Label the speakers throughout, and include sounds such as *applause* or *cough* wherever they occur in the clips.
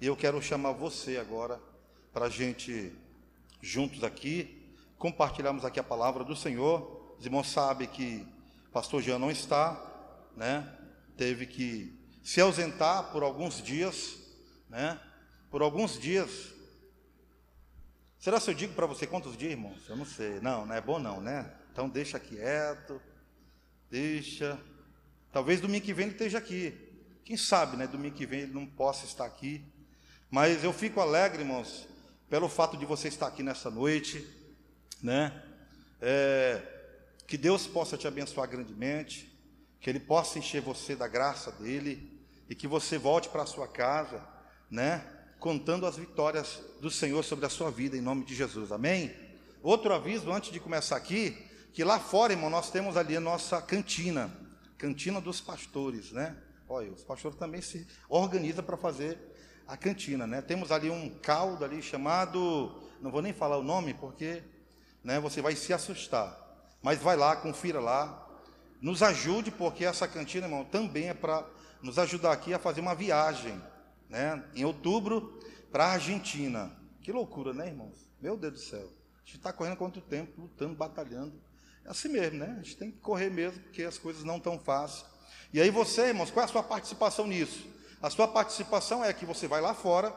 Speaker 1: E eu quero chamar você agora para a gente, juntos aqui, compartilharmos aqui a palavra do Senhor. Os irmãos sabem que o pastor Jean não está, né? Teve que se ausentar por alguns dias, né? Por alguns dias. Será se eu digo para você quantos dias, irmãos? Eu não sei. Não, não é bom não, né? Então deixa quieto. Deixa. Talvez domingo que vem ele esteja aqui. Quem sabe, né? Domingo que vem ele não possa estar aqui. Mas eu fico alegre, irmãos, pelo fato de você estar aqui nessa noite, né? É, que Deus possa te abençoar grandemente, que Ele possa encher você da graça dEle e que você volte para a sua casa, né? Contando as vitórias do Senhor sobre a sua vida, em nome de Jesus, amém? Outro aviso antes de começar aqui, que lá fora, irmão, nós temos ali a nossa cantina, cantina dos pastores, né? Olha, os pastores também se organizam para fazer a cantina, né? Temos ali um caldo ali chamado, não vou nem falar o nome porque, né, você vai se assustar. Mas vai lá, confira lá, nos ajude porque essa cantina, irmão, também é para nos ajudar aqui a fazer uma viagem, né? Em outubro para a Argentina. Que loucura, né, irmãos? Meu Deus do céu. A gente está correndo quanto tempo, lutando, batalhando. É assim mesmo, né? A gente tem que correr mesmo, porque as coisas não estão fáceis. E aí você, irmãos, qual é a sua participação nisso? A sua participação é que você vai lá fora,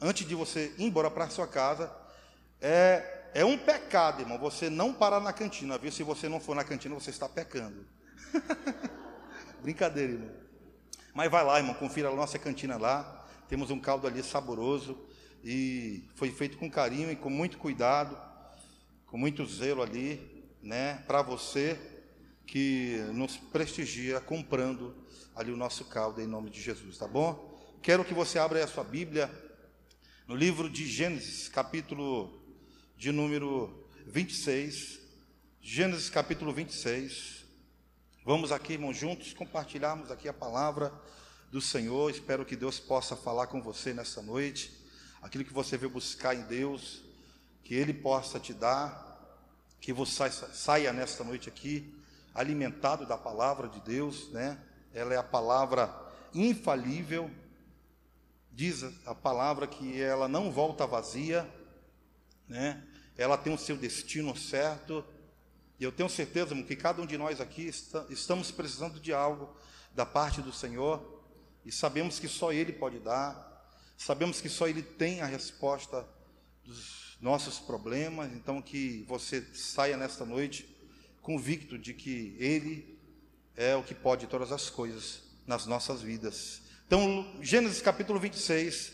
Speaker 1: antes de você ir embora para sua casa. É, é um pecado, irmão, você não parar na cantina, viu? Se você não for na cantina, você está pecando. *laughs* Brincadeira, irmão. Mas vai lá, irmão, confira a nossa cantina lá. Temos um caldo ali saboroso e foi feito com carinho e com muito cuidado, com muito zelo ali, né, para você que nos prestigia comprando ali o nosso caldo em nome de Jesus, tá bom? Quero que você abra a sua Bíblia no livro de Gênesis, capítulo de número 26. Gênesis capítulo 26. Vamos aqui, irmãos, juntos compartilharmos aqui a palavra do Senhor. Espero que Deus possa falar com você nessa noite. Aquilo que você veio buscar em Deus, que Ele possa te dar, que você saia nesta noite aqui alimentado da palavra de Deus, né? ela é a palavra infalível, diz a palavra que ela não volta vazia, né? ela tem o seu destino certo, e eu tenho certeza que cada um de nós aqui está, estamos precisando de algo da parte do Senhor, e sabemos que só Ele pode dar, sabemos que só Ele tem a resposta dos nossos problemas, então que você saia nesta noite convicto de que Ele é o que pode todas as coisas nas nossas vidas. Então, Gênesis capítulo 26,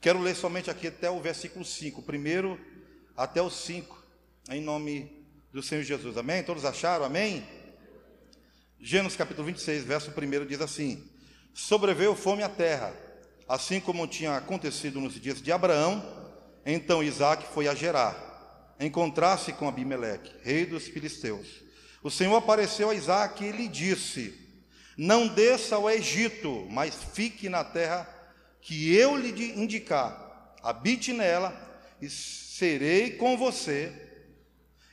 Speaker 1: quero ler somente aqui até o versículo 5, primeiro até o 5, em nome do Senhor Jesus. Amém? Todos acharam? Amém? Gênesis capítulo 26, verso 1 diz assim: Sobreveio fome à terra, assim como tinha acontecido nos dias de Abraão, então Isaac foi a Gerar, encontrar-se com Abimeleque, rei dos filisteus. O Senhor apareceu a Isaac e lhe disse: Não desça ao Egito, mas fique na terra que eu lhe indicar. Habite nela e serei com você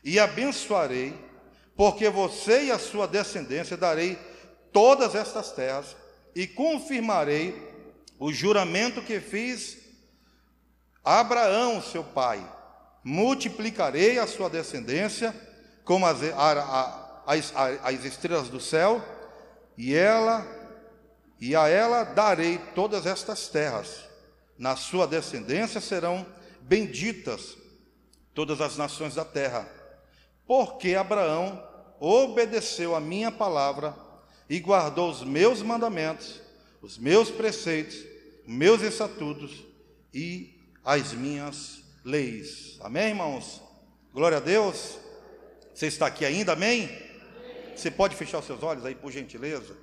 Speaker 1: e abençoarei, porque você e a sua descendência darei todas estas terras e confirmarei o juramento que fiz a Abraão, seu pai. Multiplicarei a sua descendência como as, a, as, as estrelas do céu, e ela e a ela darei todas estas terras. Na sua descendência serão benditas todas as nações da terra, porque Abraão obedeceu a minha palavra e guardou os meus mandamentos, os meus preceitos, meus estatutos e as minhas leis. Amém, irmãos? Glória a Deus. Você está aqui ainda, amém? Você pode fechar os seus olhos aí, por gentileza?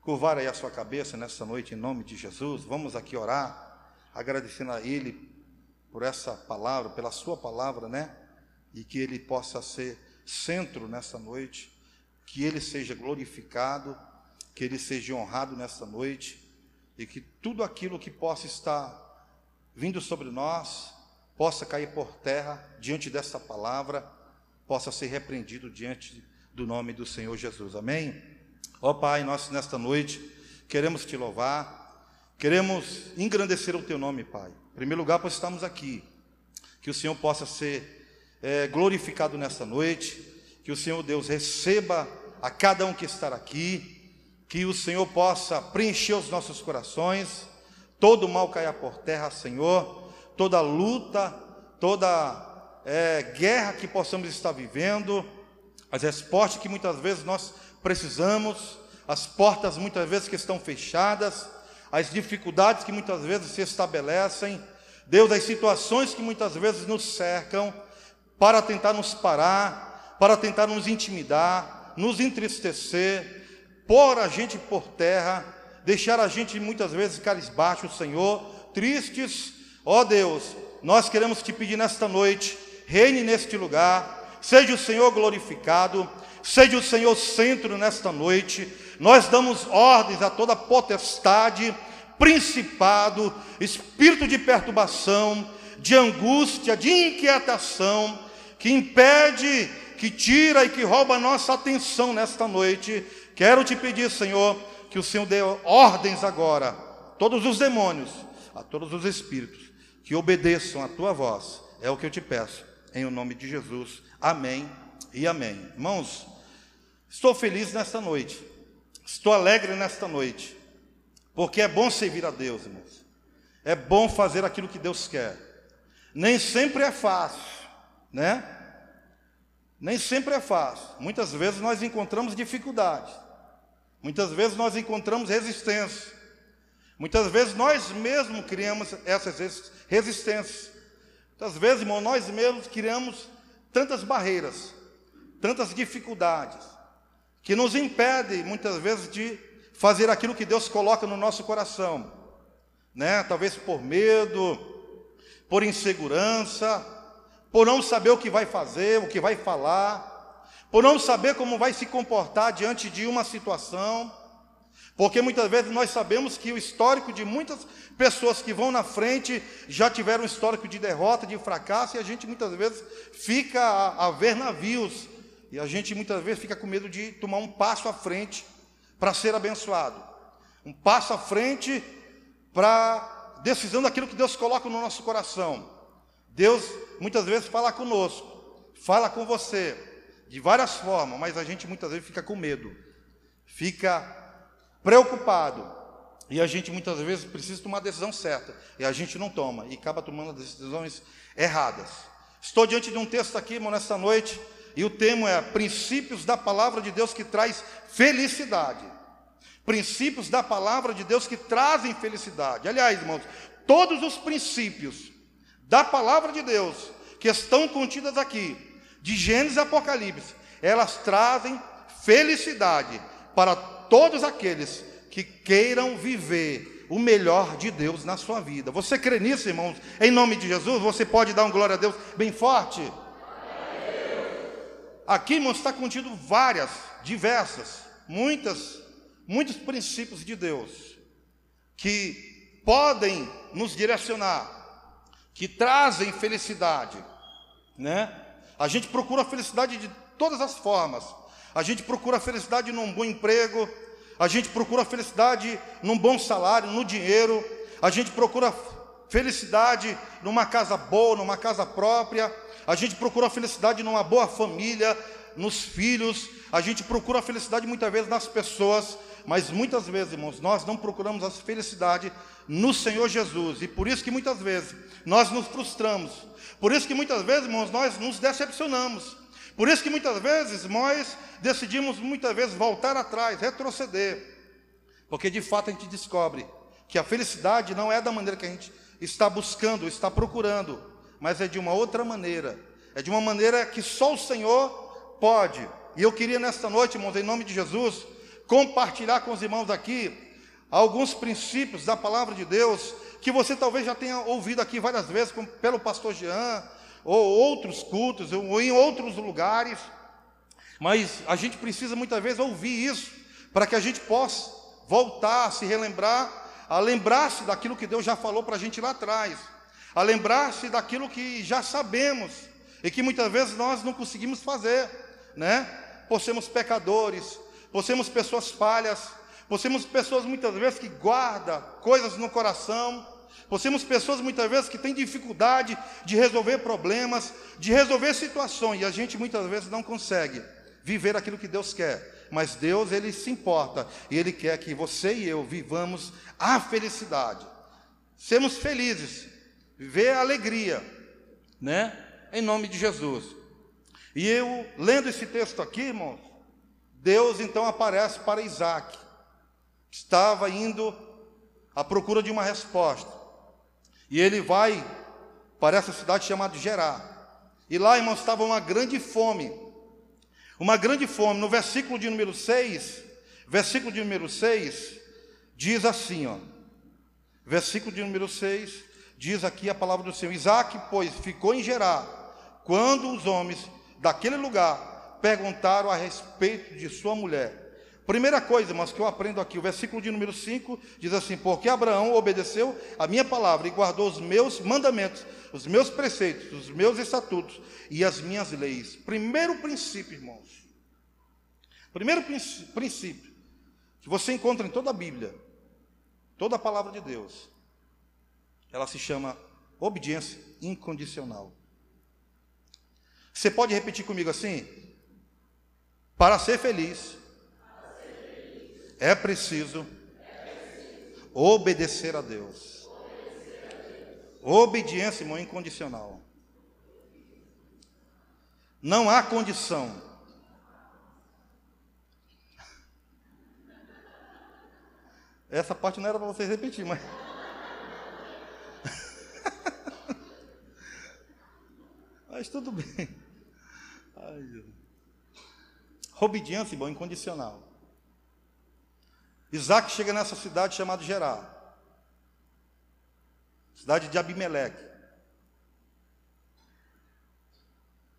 Speaker 1: Curvar aí a sua cabeça nessa noite, em nome de Jesus. Vamos aqui orar, agradecendo a Ele por essa palavra, pela Sua palavra, né? E que Ele possa ser centro nessa noite, que Ele seja glorificado, que Ele seja honrado nessa noite, e que tudo aquilo que possa estar vindo sobre nós possa cair por terra diante dessa palavra possa ser repreendido diante do nome do Senhor Jesus. Amém? Ó Pai, nós nesta noite queremos te louvar, Queremos engrandecer o teu nome, Pai. Em primeiro lugar, pois estamos aqui. Que o Senhor possa ser é, glorificado nesta noite. Que o Senhor Deus receba a cada um que está aqui. Que o Senhor possa preencher os nossos corações. Todo mal caia por terra, Senhor. Toda luta, toda é, guerra que possamos estar vivendo. As respostas que muitas vezes nós precisamos. As portas muitas vezes que estão fechadas as dificuldades que muitas vezes se estabelecem, Deus, as situações que muitas vezes nos cercam para tentar nos parar, para tentar nos intimidar, nos entristecer, pôr a gente por terra, deixar a gente muitas vezes carisbaixo, Senhor, tristes. Ó oh Deus, nós queremos te pedir nesta noite, reine neste lugar, seja o Senhor glorificado, seja o Senhor centro nesta noite. Nós damos ordens a toda potestade, principado, espírito de perturbação, de angústia, de inquietação, que impede, que tira e que rouba a nossa atenção nesta noite. Quero te pedir, Senhor, que o Senhor dê ordens agora, a todos os demônios, a todos os espíritos, que obedeçam a tua voz. É o que eu te peço, em o nome de Jesus. Amém e amém. Irmãos, estou feliz nesta noite Estou alegre nesta noite, porque é bom servir a Deus, irmãos. É bom fazer aquilo que Deus quer. Nem sempre é fácil, né? Nem sempre é fácil. Muitas vezes nós encontramos dificuldade. Muitas vezes nós encontramos resistência. Muitas vezes nós mesmos criamos essas resistências. Muitas vezes, irmão, nós mesmos criamos tantas barreiras, tantas dificuldades que nos impede muitas vezes de fazer aquilo que Deus coloca no nosso coração, né? Talvez por medo, por insegurança, por não saber o que vai fazer, o que vai falar, por não saber como vai se comportar diante de uma situação, porque muitas vezes nós sabemos que o histórico de muitas pessoas que vão na frente já tiveram um histórico de derrota, de fracasso, e a gente muitas vezes fica a, a ver navios e a gente muitas vezes fica com medo de tomar um passo à frente para ser abençoado. Um passo à frente para decisão daquilo que Deus coloca no nosso coração. Deus muitas vezes fala conosco, fala com você de várias formas, mas a gente muitas vezes fica com medo, fica preocupado. E a gente muitas vezes precisa tomar a decisão certa, e a gente não toma, e acaba tomando decisões erradas. Estou diante de um texto aqui, irmão, nesta noite, e o tema é Princípios da Palavra de Deus que traz felicidade. Princípios da Palavra de Deus que trazem felicidade. Aliás, irmãos, todos os princípios da Palavra de Deus que estão contidas aqui, de Gênesis e Apocalipse, elas trazem felicidade para todos aqueles que queiram viver o melhor de Deus na sua vida. Você crê nisso, irmãos? Em nome de Jesus, você pode dar um glória a Deus bem forte? Aqui, irmãos, está contido várias, diversas, muitas, muitos princípios de Deus que podem nos direcionar, que trazem felicidade, né? A gente procura a felicidade de todas as formas. A gente procura a felicidade num bom emprego, a gente procura a felicidade num bom salário, no dinheiro, a gente procura felicidade numa casa boa, numa casa própria, a gente procura a felicidade numa boa família, nos filhos, a gente procura a felicidade muitas vezes nas pessoas, mas muitas vezes, irmãos, nós não procuramos a felicidade no Senhor Jesus, e por isso que muitas vezes nós nos frustramos, por isso que muitas vezes, irmãos, nós nos decepcionamos, por isso que muitas vezes nós decidimos muitas vezes voltar atrás, retroceder, porque de fato a gente descobre que a felicidade não é da maneira que a gente está buscando, está procurando, mas é de uma outra maneira. É de uma maneira que só o Senhor pode. E eu queria nesta noite, irmãos, em nome de Jesus, compartilhar com os irmãos aqui alguns princípios da palavra de Deus que você talvez já tenha ouvido aqui várias vezes pelo pastor Jean, ou outros cultos, ou em outros lugares. Mas a gente precisa muitas vezes ouvir isso para que a gente possa voltar, a se relembrar, a lembrar-se daquilo que Deus já falou para a gente lá atrás a lembrar-se daquilo que já sabemos e que muitas vezes nós não conseguimos fazer, né? Por sermos pecadores, por sermos pessoas falhas, Possamos pessoas muitas vezes que guardam coisas no coração, Possamos pessoas muitas vezes que têm dificuldade de resolver problemas, de resolver situações, e a gente muitas vezes não consegue viver aquilo que Deus quer. Mas Deus, Ele se importa, e Ele quer que você e eu vivamos a felicidade. Sermos felizes, viver a alegria, né? Em nome de Jesus. E eu, lendo esse texto aqui, irmãos, Deus então aparece para Isaac, que estava indo à procura de uma resposta. E ele vai para essa cidade chamada Gerar. E lá, irmãos, estava uma grande fome. Uma grande fome. No versículo de número 6, versículo de número 6, diz assim, ó. Versículo de número 6, diz aqui a palavra do Senhor. Isaac, pois, ficou em Gerar, quando os homens daquele lugar perguntaram a respeito de sua mulher. Primeira coisa, mas que eu aprendo aqui, o versículo de número 5 diz assim: Porque Abraão obedeceu a minha palavra e guardou os meus mandamentos, os meus preceitos, os meus estatutos e as minhas leis. Primeiro princípio, irmãos. Primeiro princípio que você encontra em toda a Bíblia, toda a palavra de Deus, ela se chama obediência incondicional. Você pode repetir comigo assim? Para ser feliz, é preciso obedecer a Deus. Obediência, irmão, incondicional. Não há condição. Essa parte não era para vocês repetir, mas. *laughs* mas tudo bem. Ai, Obediência, irmão, incondicional. Isaac chega nessa cidade chamada Gerar, cidade de Abimeleque.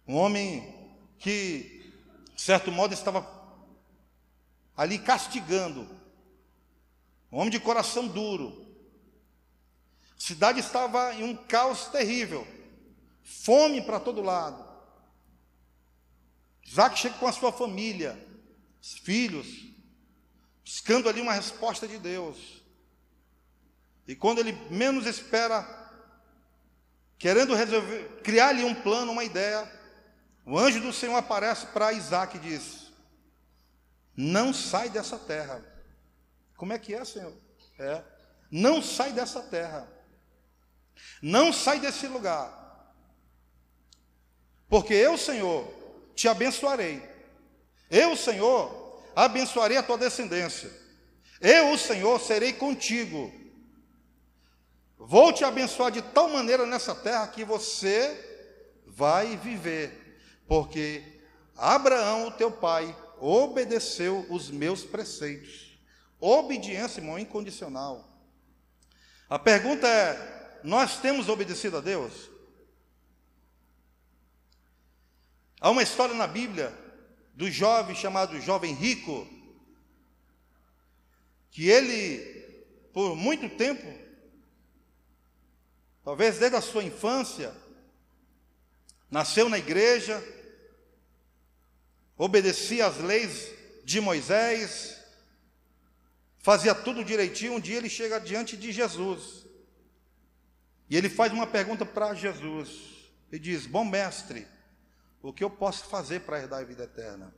Speaker 1: Um homem que, de certo modo, estava ali castigando. Um homem de coração duro. A cidade estava em um caos terrível. Fome para todo lado. Isaac chega com a sua família, os filhos, buscando ali uma resposta de Deus. E quando ele menos espera, querendo resolver, criar ali um plano, uma ideia, o anjo do Senhor aparece para Isaac e diz: Não sai dessa terra. Como é que é, Senhor? É, não sai dessa terra. Não sai desse lugar. Porque eu, Senhor, te abençoarei. Eu, Senhor, abençoarei a tua descendência. Eu, o Senhor, serei contigo. Vou te abençoar de tal maneira nessa terra que você vai viver, porque Abraão, o teu pai, obedeceu os meus preceitos. Obediência, irmão, incondicional. A pergunta é: nós temos obedecido a Deus? Há uma história na Bíblia do jovem chamado jovem rico, que ele, por muito tempo, talvez desde a sua infância, nasceu na igreja, obedecia às leis de Moisés, fazia tudo direitinho. Um dia ele chega diante de Jesus e ele faz uma pergunta para Jesus. Ele diz: Bom mestre, o que eu posso fazer para herdar a vida eterna?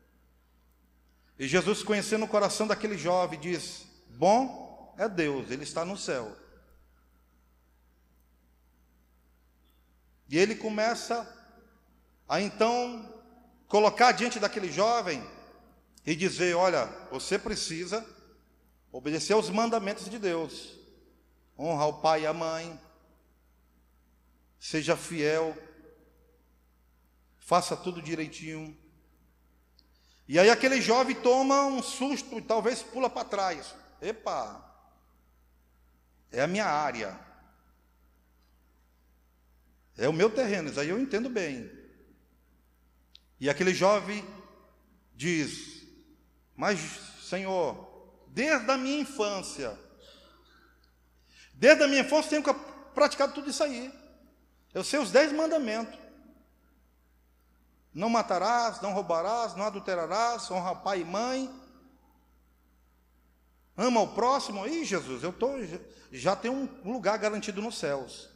Speaker 1: E Jesus, conhecendo o coração daquele jovem, diz: Bom é Deus, Ele está no céu. E ele começa a então colocar diante daquele jovem e dizer: Olha, você precisa obedecer aos mandamentos de Deus, honra o pai e a mãe, seja fiel faça tudo direitinho. E aí aquele jovem toma um susto e talvez pula para trás. Epa, é a minha área. É o meu terreno, isso aí eu entendo bem. E aquele jovem diz: Mas, Senhor, desde a minha infância, desde a minha infância tenho praticado tudo isso aí. Eu sei os dez mandamentos. Não matarás, não roubarás, não adulterarás, honra pai e mãe. Ama o próximo? Ih, Jesus, eu tô, já tenho um lugar garantido nos céus.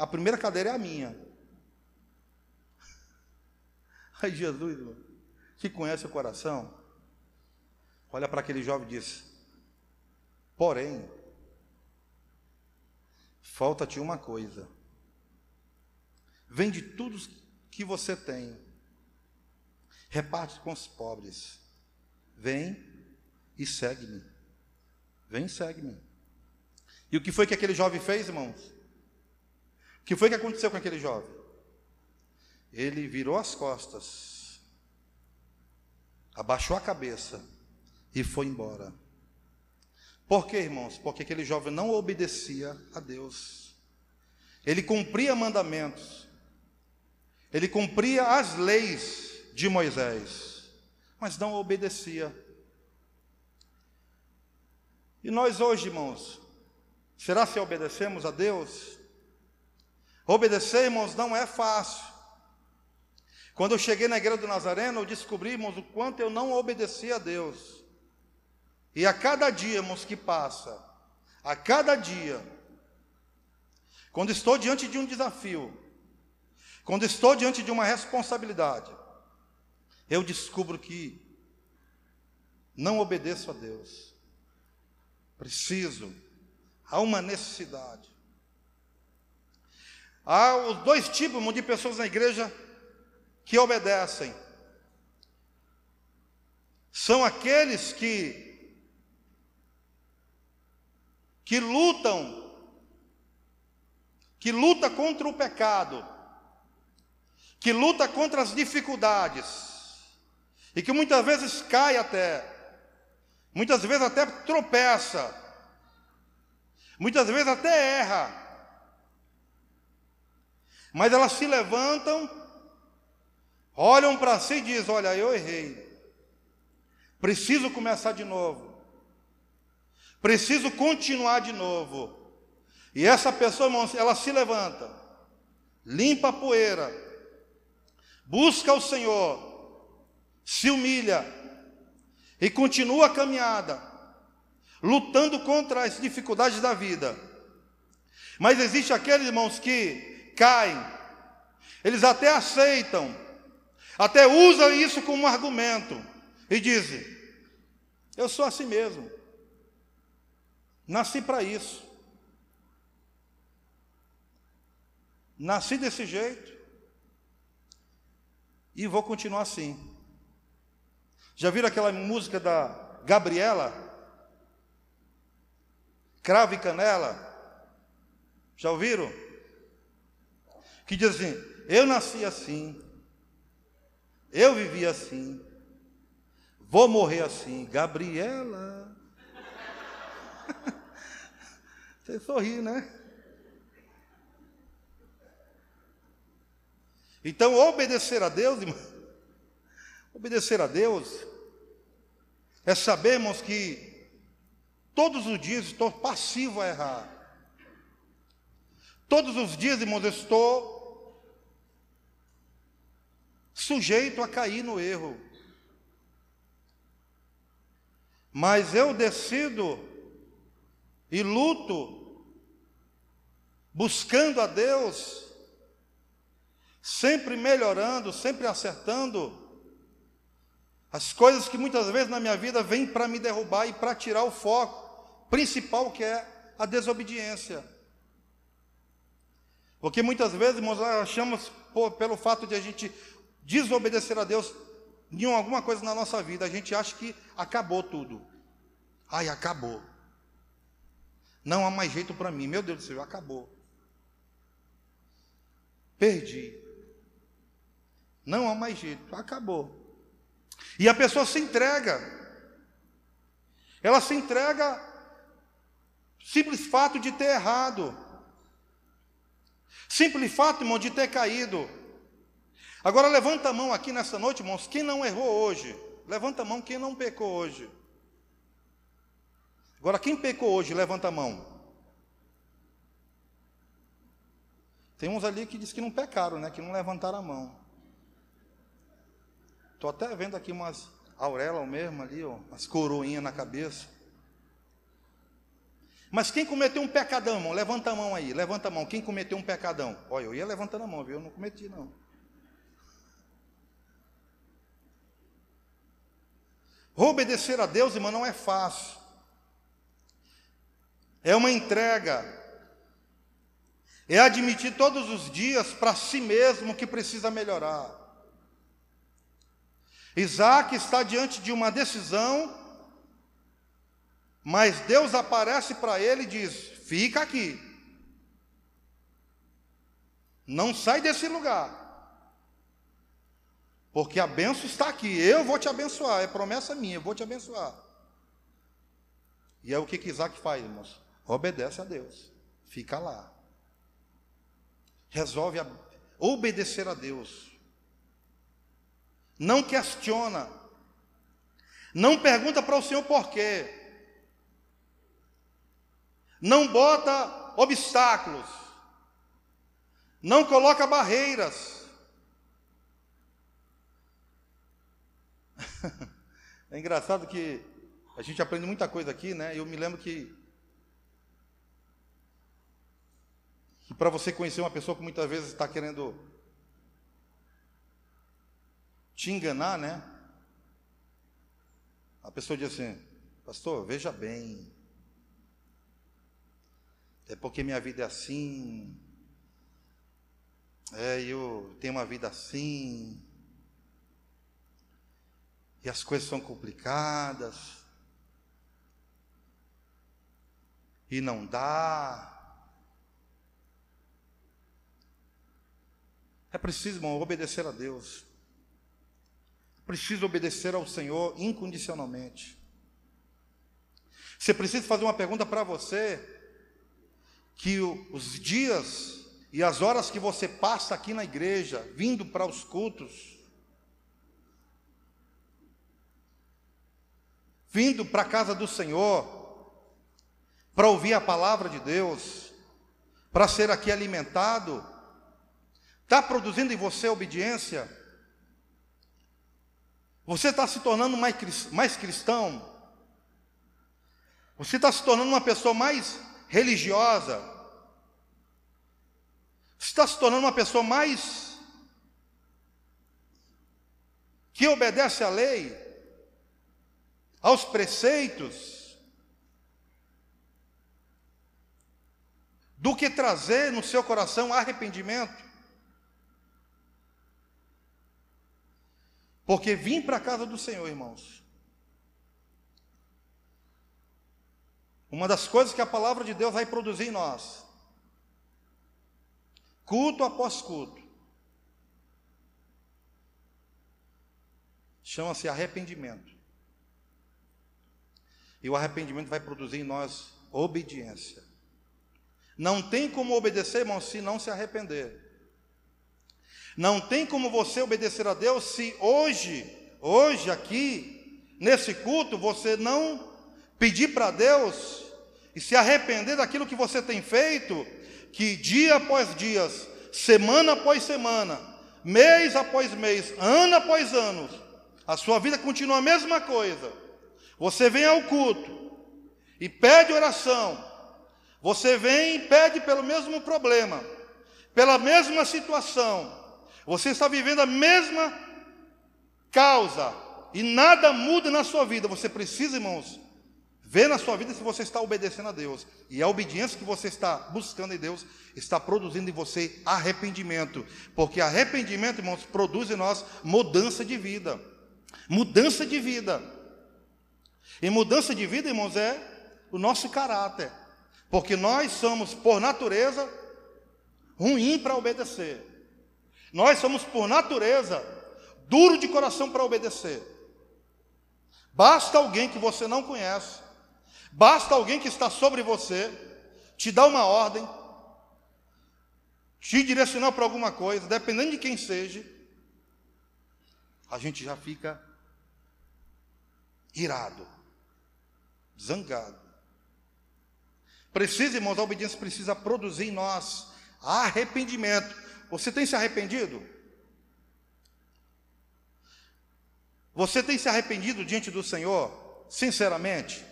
Speaker 1: A primeira cadeira é a minha. *laughs* Aí Jesus, que conhece o coração, olha para aquele jovem e diz: Porém, falta-te uma coisa. Vende tudo que você tem, reparte com os pobres. Vem e segue-me. Vem e segue-me. E o que foi que aquele jovem fez, irmãos? O que foi que aconteceu com aquele jovem? Ele virou as costas, abaixou a cabeça e foi embora. Por quê, irmãos? Porque aquele jovem não obedecia a Deus. Ele cumpria mandamentos. Ele cumpria as leis de Moisés, mas não obedecia. E nós hoje, irmãos, será se obedecemos a Deus? Obedecer, irmãos, não é fácil. Quando eu cheguei na igreja do Nazareno, eu descobri, irmãos, o quanto eu não obedecia a Deus. E a cada dia, irmãos, que passa, a cada dia, quando estou diante de um desafio, quando estou diante de uma responsabilidade, eu descubro que não obedeço a Deus. Preciso, há uma necessidade. Há os dois tipos de pessoas na igreja que obedecem. São aqueles que que lutam que luta contra o pecado, que luta contra as dificuldades e que muitas vezes cai até, muitas vezes até tropeça, muitas vezes até erra, mas elas se levantam olham para si e dizem: Olha, eu errei, preciso começar de novo, preciso continuar de novo. E essa pessoa, ela se levanta, limpa a poeira, busca o Senhor, se humilha e continua a caminhada, lutando contra as dificuldades da vida. Mas existe aqueles irmãos que caem, eles até aceitam, até usam isso como argumento e dizem: Eu sou assim mesmo. Nasci para isso. Nasci desse jeito. E vou continuar assim. Já viram aquela música da Gabriela? Cravo e canela? Já ouviram? Que diz assim: Eu nasci assim, eu vivi assim. Vou morrer assim. Gabriela. *laughs* Você sorri, né? Então, obedecer a Deus, irmão, obedecer a Deus, é sabermos que todos os dias estou passivo a errar. Todos os dias, irmãos, estou sujeito a cair no erro. Mas eu decido e luto, buscando a Deus, sempre melhorando, sempre acertando, as coisas que muitas vezes na minha vida vêm para me derrubar e para tirar o foco principal que é a desobediência. Porque muitas vezes, irmãos, achamos, pô, pelo fato de a gente desobedecer a Deus em alguma coisa na nossa vida, a gente acha que acabou tudo. Ai, acabou. Não há mais jeito para mim. Meu Deus do céu, acabou. Perdi. Não há mais jeito, acabou. E a pessoa se entrega. Ela se entrega simples fato de ter errado. Simples fato, irmão, de ter caído. Agora levanta a mão aqui nessa noite, irmãos, quem não errou hoje? Levanta a mão quem não pecou hoje. Agora, quem pecou hoje, levanta a mão. Tem uns ali que diz que não pecaram, né? Que não levantaram a mão. Estou até vendo aqui umas aurelas mesmo ali, ó, umas coroinhas na cabeça. Mas quem cometeu um pecadão, irmão? Levanta a mão aí, levanta a mão. Quem cometeu um pecadão? Olha, eu ia levantando a mão, viu? Eu não cometi, não. Obedecer a Deus, irmão, não é fácil. É uma entrega. É admitir todos os dias para si mesmo que precisa melhorar. Isaac está diante de uma decisão, mas Deus aparece para ele e diz: Fica aqui. Não sai desse lugar. Porque a benção está aqui. Eu vou te abençoar. É promessa minha, eu vou te abençoar. E é o que, que Isaac faz, irmãos? Obedece a Deus. Fica lá. Resolve a... obedecer a Deus. Não questiona. Não pergunta para o Senhor por quê. Não bota obstáculos. Não coloca barreiras. *laughs* é engraçado que a gente aprende muita coisa aqui, né? Eu me lembro que, que para você conhecer uma pessoa que muitas vezes está querendo te enganar, né? A pessoa diz assim, pastor, veja bem, é porque minha vida é assim, é, eu tenho uma vida assim, e as coisas são complicadas, e não dá. É preciso, irmão, obedecer a Deus. Preciso obedecer ao Senhor incondicionalmente. Você precisa fazer uma pergunta para você: que os dias e as horas que você passa aqui na igreja, vindo para os cultos, vindo para a casa do Senhor, para ouvir a palavra de Deus, para ser aqui alimentado, está produzindo em você obediência? Você está se tornando mais, cristão? Você está se tornando uma pessoa mais religiosa? Você está se tornando uma pessoa mais que obedece à lei? aos preceitos, do que trazer no seu coração arrependimento. Porque vim para a casa do Senhor, irmãos. Uma das coisas que a palavra de Deus vai produzir em nós, culto após culto, chama-se arrependimento. E o arrependimento vai produzir em nós obediência. Não tem como obedecer, irmão, se não se arrepender. Não tem como você obedecer a Deus se hoje, hoje aqui, nesse culto, você não pedir para Deus e se arrepender daquilo que você tem feito, que dia após dia, semana após semana, mês após mês, ano após ano, a sua vida continua a mesma coisa. Você vem ao culto e pede oração. Você vem e pede pelo mesmo problema, pela mesma situação. Você está vivendo a mesma causa e nada muda na sua vida. Você precisa, irmãos, ver na sua vida se você está obedecendo a Deus. E a obediência que você está buscando em Deus está produzindo em você arrependimento. Porque arrependimento, irmãos, produz em nós mudança de vida. Mudança de vida. E mudança de vida, irmãos, é o nosso caráter. Porque nós somos, por natureza, ruim para obedecer. Nós somos, por natureza, duro de coração para obedecer. Basta alguém que você não conhece, basta alguém que está sobre você, te dar uma ordem, te direcionar para alguma coisa, dependendo de quem seja, a gente já fica irado zangado. Precisa, irmãos, a obediência precisa produzir em nós arrependimento. Você tem se arrependido? Você tem se arrependido diante do Senhor, sinceramente?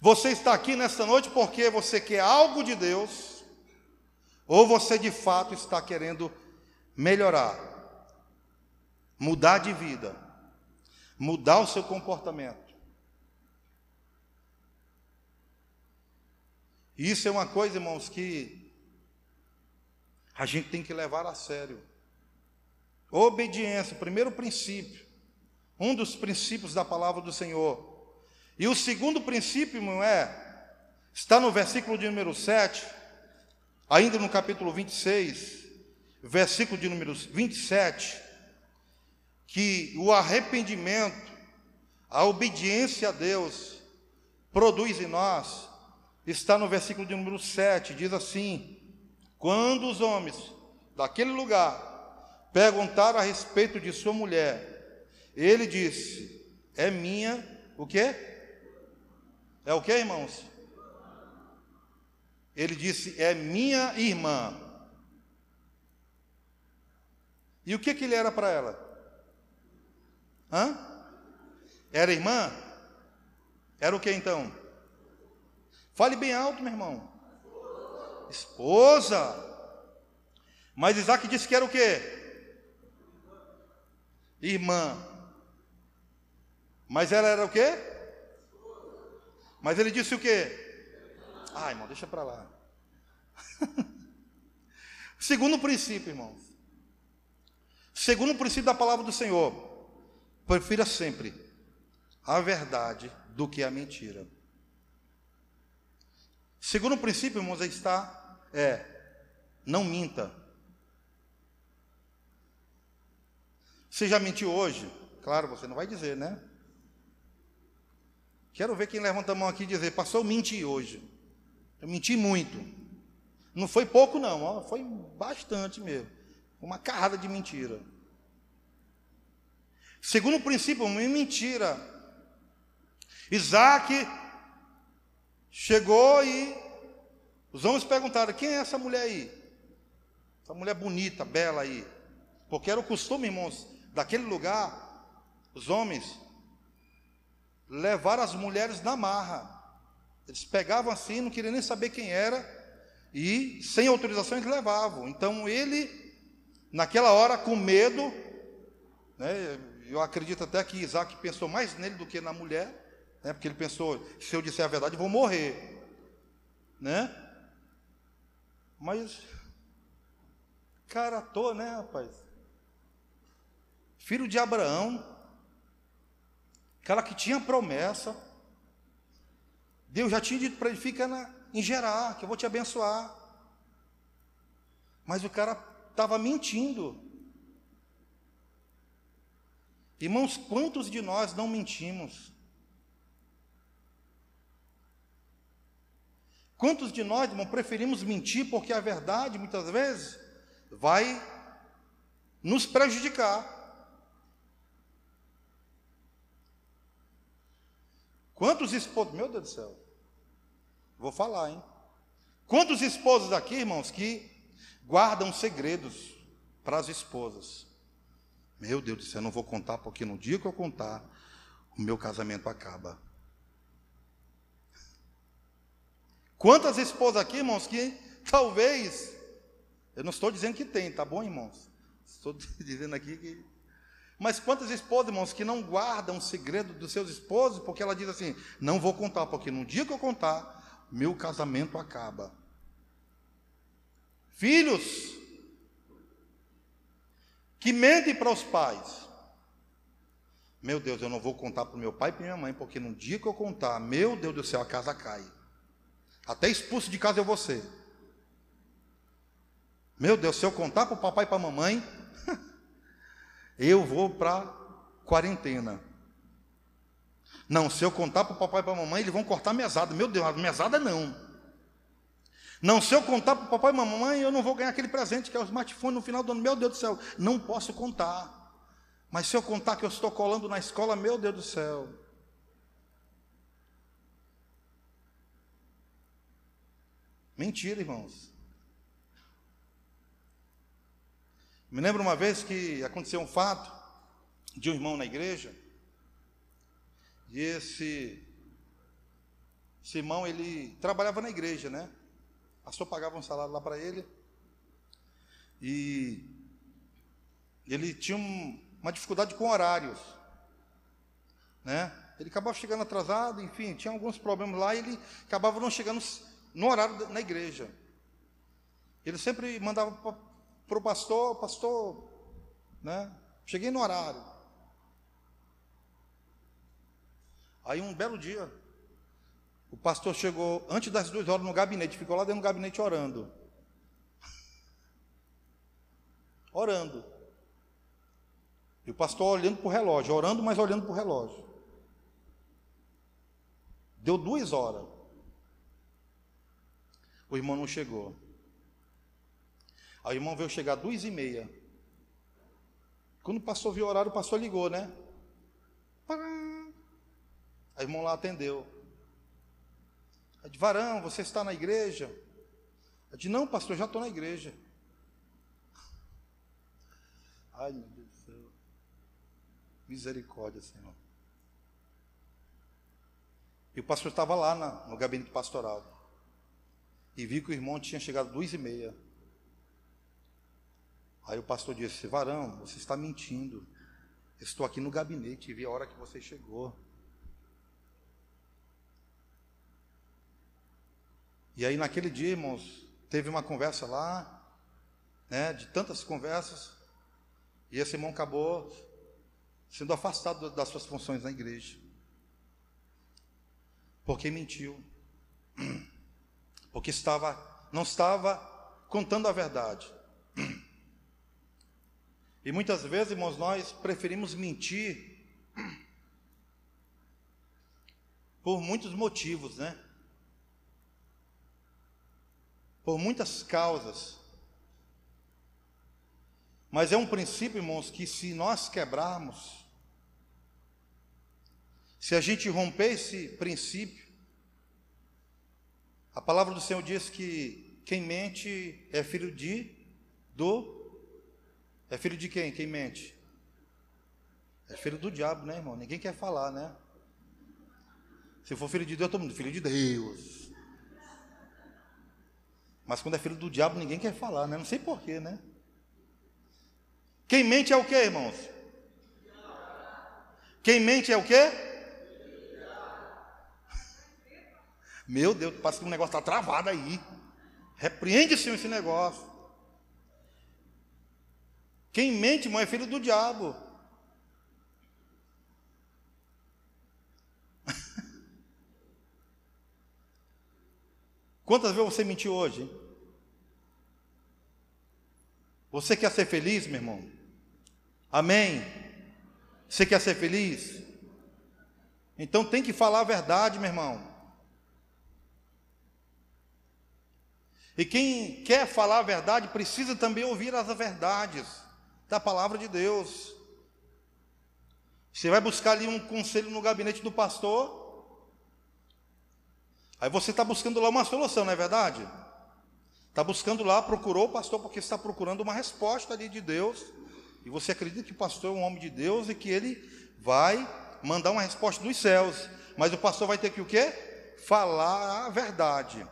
Speaker 1: Você está aqui nesta noite porque você quer algo de Deus, ou você de fato está querendo melhorar, mudar de vida, mudar o seu comportamento. Isso é uma coisa, irmãos, que a gente tem que levar a sério. Obediência, primeiro princípio, um dos princípios da palavra do Senhor. E o segundo princípio, irmão, é, está no versículo de número 7, ainda no capítulo 26, versículo de número 27, que o arrependimento, a obediência a Deus, produz em nós, está no versículo de número 7, diz assim: Quando os homens daquele lugar perguntaram a respeito de sua mulher, ele disse: É minha, o quê? É o que, irmãos? Ele disse: É minha irmã. E o que, que ele era para ela? Hã? Era irmã? Era o que então? Fale bem alto, meu irmão. Esposa. Mas Isaac disse que era o quê? Irmã. Mas ela era o quê? Mas ele disse o quê? Ah, irmão, deixa para lá. *laughs* Segundo princípio, irmãos. Segundo princípio da palavra do Senhor, prefira sempre a verdade do que a mentira. Segundo princípio, irmãos, aí está é não minta. Você já mentiu hoje? Claro, você não vai dizer, né? Quero ver quem levanta a mão aqui e dizer, pastor, eu menti hoje. Eu menti muito. Não foi pouco, não, ó, foi bastante mesmo. Uma carrada de mentira. Segundo o princípio, mentira. Isaac chegou e os homens perguntaram: quem é essa mulher aí? Essa mulher bonita, bela aí. Porque era o costume, irmãos, daquele lugar, os homens levar as mulheres na marra. Eles pegavam assim, não queriam nem saber quem era, e sem autorização eles levavam. Então ele, naquela hora, com medo, né, eu acredito até que Isaac pensou mais nele do que na mulher, né, porque ele pensou: se eu disser a verdade, vou morrer. Né? Mas, cara à toa, né, rapaz? Filho de Abraão, aquela que tinha promessa. Deus já tinha dito para ele: fica na, em Gerar, que eu vou te abençoar. Mas o cara estava mentindo. Irmãos, quantos de nós não mentimos? Quantos de nós, irmão, preferimos mentir porque a verdade, muitas vezes, vai nos prejudicar? Quantos esposos, meu Deus do céu, vou falar, hein? Quantos esposos aqui, irmãos, que guardam segredos para as esposas? Meu Deus do céu, não vou contar, porque no dia que eu contar, o meu casamento acaba. Quantas esposas aqui, irmãos, que talvez, eu não estou dizendo que tem, tá bom, irmãos? Estou *laughs* dizendo aqui que mas quantas esposas, irmãos, que não guardam o segredo dos seus esposos, porque ela diz assim: não vou contar, porque no dia que eu contar, meu casamento acaba. Filhos que mentem para os pais. Meu Deus, eu não vou contar para o meu pai e para minha mãe, porque no dia que eu contar, meu Deus do céu, a casa cai. Até expulso de casa eu vou ser. Meu Deus, se eu contar para o papai e para a mamãe, *laughs* eu vou para quarentena. Não, se eu contar para o papai e para a mamãe, eles vão cortar mesada. Meu Deus, mesada não. Não, se eu contar para o papai e mamãe, eu não vou ganhar aquele presente que é o smartphone no final do ano. Meu Deus do céu, não posso contar. Mas se eu contar que eu estou colando na escola, meu Deus do céu. Mentira, irmãos. Me lembro uma vez que aconteceu um fato de um irmão na igreja, e esse Esse irmão, ele trabalhava na igreja, né? O pastor pagava um salário lá para ele. E ele tinha um, uma dificuldade com horários, né? Ele acabava chegando atrasado, enfim, tinha alguns problemas lá e ele acabava não chegando no horário na igreja. Ele sempre mandava para o pastor, pastor, né? Cheguei no horário. Aí um belo dia, o pastor chegou antes das duas horas no gabinete, ficou lá dentro do gabinete orando. *laughs* orando. E o pastor olhando para o relógio, orando, mas olhando para o relógio. Deu duas horas. O irmão não chegou. Aí o irmão veio chegar duas e meia. Quando o pastor viu o horário, o pastor ligou, né? Aí o irmão lá atendeu. Aí disse, varão, você está na igreja? Eu disse, não, pastor, já estou na igreja. Ai, meu Deus do céu. Misericórdia, Senhor. E o pastor estava lá na, no gabinete pastoral. E vi que o irmão tinha chegado duas e meia. Aí o pastor disse: Varão, você está mentindo. Estou aqui no gabinete e vi a hora que você chegou. E aí naquele dia, irmãos, teve uma conversa lá, né, de tantas conversas, e esse irmão acabou sendo afastado das suas funções na igreja. Porque mentiu. *clears throat* Porque estava não estava contando a verdade. *clears throat* E muitas vezes, irmãos, nós preferimos mentir *clears throat* por muitos motivos, né? Por muitas causas. Mas é um princípio, irmãos, que se nós quebrarmos, se a gente romper esse princípio, a palavra do Senhor diz que quem mente é filho de do é filho de quem? Quem mente? É filho do diabo, né, irmão? Ninguém quer falar, né? Se for filho de Deus, todo mundo, filho de Deus. Mas quando é filho do diabo, ninguém quer falar, né? Não sei porquê, né? Quem mente é o que, irmãos? Quem mente é o quê? Meu Deus, parece que um negócio está travado aí. Repreende, Senhor, esse negócio. Quem mente, irmão, é filho do diabo. *laughs* Quantas vezes você mentiu hoje? Você quer ser feliz, meu irmão? Amém? Você quer ser feliz? Então tem que falar a verdade, meu irmão. E quem quer falar a verdade precisa também ouvir as verdades da palavra de Deus. Você vai buscar ali um conselho no gabinete do pastor. Aí você está buscando lá uma solução, não é verdade? Está buscando lá, procurou o pastor porque está procurando uma resposta ali de Deus. E você acredita que o pastor é um homem de Deus e que ele vai mandar uma resposta dos céus. Mas o pastor vai ter que o quê? Falar a verdade.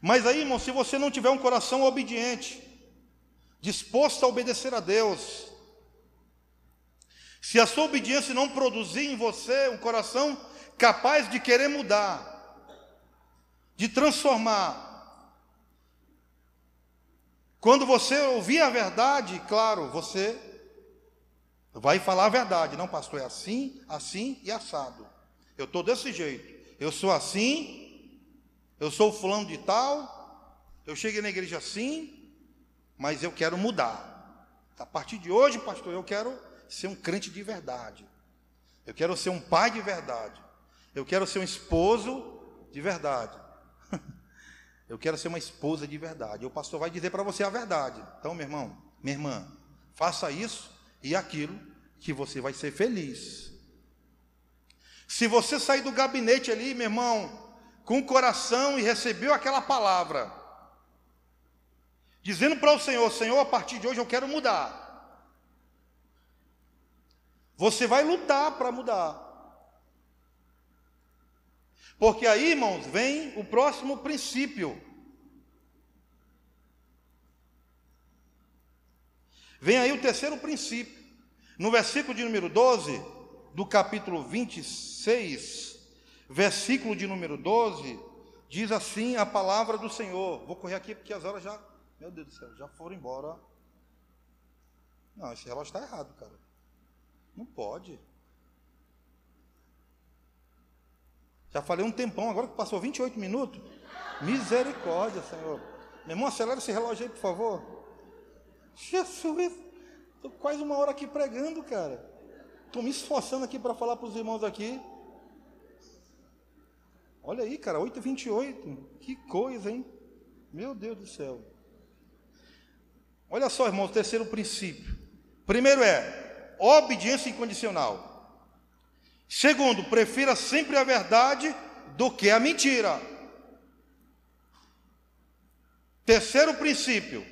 Speaker 1: Mas aí, irmão, se você não tiver um coração obediente, disposto a obedecer a Deus, se a sua obediência não produzir em você um coração capaz de querer mudar, de transformar, quando você ouvir a verdade, claro, você vai falar a verdade, não, pastor, é assim, assim e assado. Eu estou desse jeito, eu sou assim, eu sou fulano de tal, eu cheguei na igreja assim, mas eu quero mudar. A partir de hoje, pastor, eu quero ser um crente de verdade. Eu quero ser um pai de verdade. Eu quero ser um esposo de verdade. *laughs* eu quero ser uma esposa de verdade. O pastor vai dizer para você a verdade. Então, meu irmão, minha irmã, faça isso e aquilo que você vai ser feliz. Se você sair do gabinete ali, meu irmão, com o coração e recebeu aquela palavra, dizendo para o Senhor: Senhor, a partir de hoje eu quero mudar. Você vai lutar para mudar. Porque aí, irmãos, vem o próximo princípio. Vem aí o terceiro princípio. No versículo de número 12, do capítulo 26, versículo de número 12, diz assim a palavra do Senhor. Vou correr aqui porque as horas já, meu Deus do céu, já foram embora. Não, esse relógio está errado, cara. Não pode. Já falei um tempão, agora que passou 28 minutos. Misericórdia, Senhor. Meu irmão, acelera esse relógio aí, por favor. Jesus, estou quase uma hora aqui pregando, cara. Estou me esforçando aqui para falar para os irmãos aqui. Olha aí, cara, 8h28. Que coisa, hein? Meu Deus do céu. Olha só, irmãos, terceiro princípio. Primeiro é obediência incondicional. Segundo, prefira sempre a verdade do que a mentira. Terceiro princípio,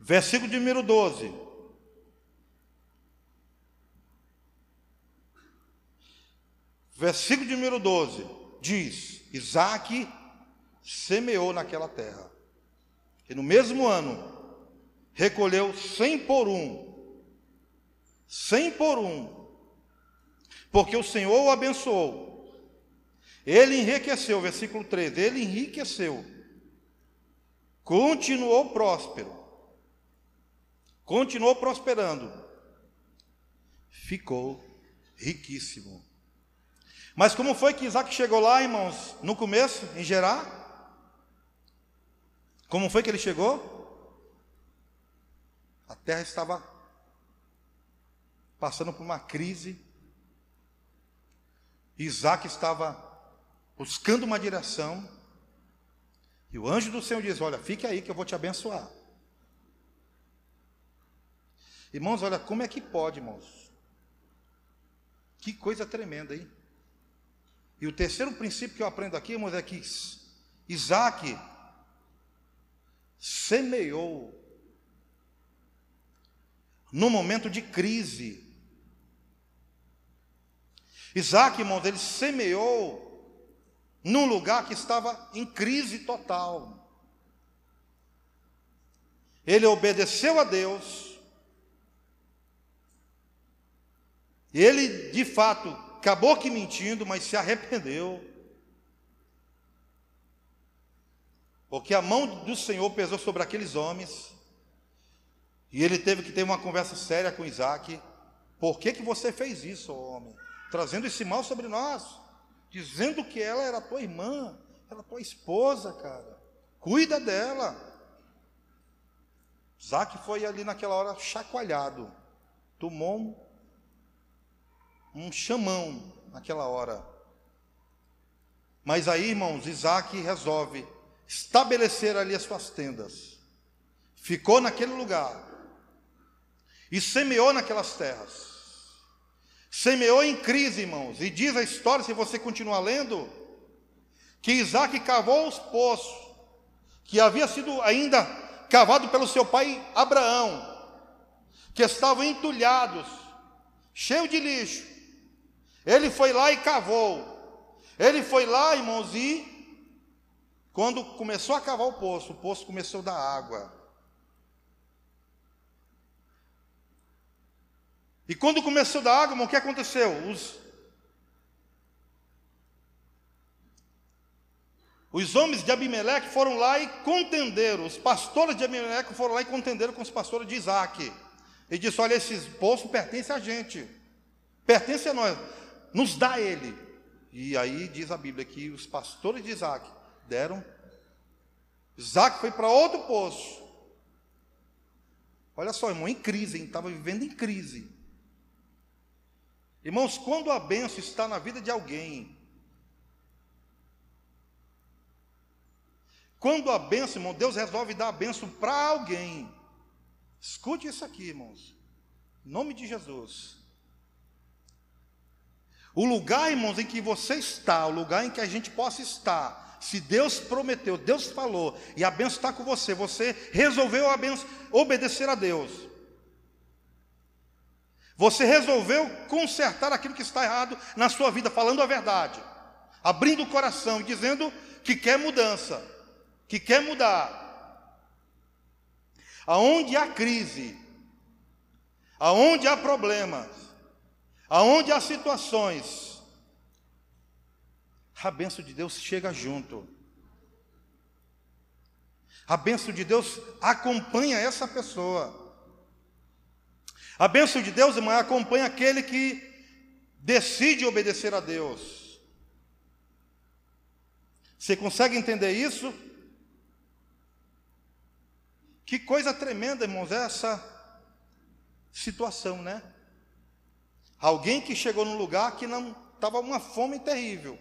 Speaker 1: versículo de número 12. Versículo de número 12 diz: Isaac semeou naquela terra, e no mesmo ano recolheu cem por um, cem por um, porque o Senhor o abençoou. Ele enriqueceu, versículo 13, ele enriqueceu, continuou próspero, continuou prosperando, ficou riquíssimo. Mas como foi que Isaac chegou lá, irmãos, no começo, em Gerar? Como foi que ele chegou? A terra estava passando por uma crise Isaac estava buscando uma direção, e o anjo do Senhor diz: Olha, fique aí que eu vou te abençoar. Irmãos, olha como é que pode, irmãos. Que coisa tremenda, hein? E o terceiro princípio que eu aprendo aqui, irmãos, é que Isaac semeou no momento de crise. Isaac, irmãos, ele semeou num lugar que estava em crise total. Ele obedeceu a Deus. Ele, de fato, acabou que mentindo, mas se arrependeu. Porque a mão do Senhor pesou sobre aqueles homens. E ele teve que ter uma conversa séria com Isaac. Por que, que você fez isso, homem? trazendo esse mal sobre nós, dizendo que ela era tua irmã, era tua esposa, cara. Cuida dela. Isaac foi ali naquela hora chacoalhado, tomou um, chamão naquela hora. Mas aí, irmãos, Isaac resolve estabelecer ali as suas tendas. Ficou naquele lugar e semeou naquelas terras. Semeou em crise, irmãos. E diz a história, se você continuar lendo, que Isaac cavou os poços, que havia sido ainda cavado pelo seu pai Abraão, que estavam entulhados, cheio de lixo. Ele foi lá e cavou. Ele foi lá, irmãos, e quando começou a cavar o poço, o poço começou a dar água. E quando começou da água, irmão, o que aconteceu? Os, os homens de Abimeleque foram lá e contenderam, os pastores de Abimeleque foram lá e contenderam com os pastores de Isaac. E disse: Olha, esse poço pertence a gente, pertence a nós, nos dá ele. E aí diz a Bíblia que os pastores de Isaac deram. Isaac foi para outro poço. Olha só, irmão, em crise, estava vivendo em crise. Irmãos, quando a benção está na vida de alguém, quando a benção, irmão, Deus resolve dar a benção para alguém. Escute isso aqui, irmãos. Em nome de Jesus. O lugar, irmãos, em que você está, o lugar em que a gente possa estar, se Deus prometeu, Deus falou, e a benção está com você, você resolveu a benção, obedecer a Deus. Você resolveu consertar aquilo que está errado na sua vida, falando a verdade. abrindo o coração e dizendo que quer mudança, que quer mudar. Aonde há crise, aonde há problemas, aonde há situações, a bênção de Deus chega junto. A bênção de Deus acompanha essa pessoa. A bênção de Deus, irmã, acompanha aquele que decide obedecer a Deus. Você consegue entender isso? Que coisa tremenda, irmãos, é essa situação, né? Alguém que chegou num lugar que não estava uma fome terrível,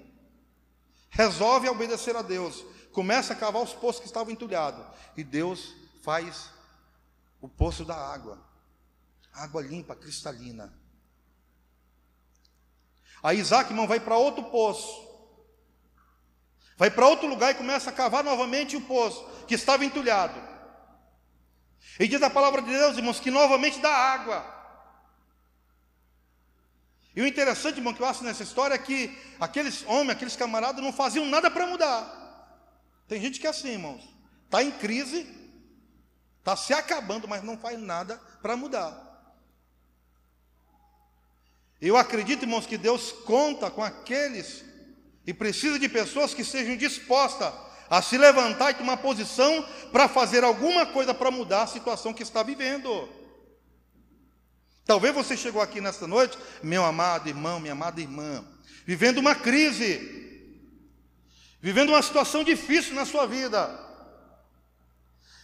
Speaker 1: resolve obedecer a Deus, começa a cavar os poços que estavam entulhados, e Deus faz o poço da água, água limpa, cristalina. Aí Isaac, irmão, vai para outro poço. Vai para outro lugar e começa a cavar novamente o poço, que estava entulhado. E diz a palavra de Deus, irmãos, que novamente dá água. E o interessante, irmão, que eu acho nessa história é que aqueles homens, aqueles camaradas, não faziam nada para mudar. Tem gente que é assim, irmãos. Está em crise, está se acabando, mas não faz nada para mudar. Eu acredito, irmãos, que Deus conta com aqueles e precisa de pessoas que sejam dispostas a se levantar e tomar posição para fazer alguma coisa para mudar a situação que está vivendo. Talvez você chegou aqui nesta noite, meu amado irmão, minha amada irmã, vivendo uma crise, vivendo uma situação difícil na sua vida.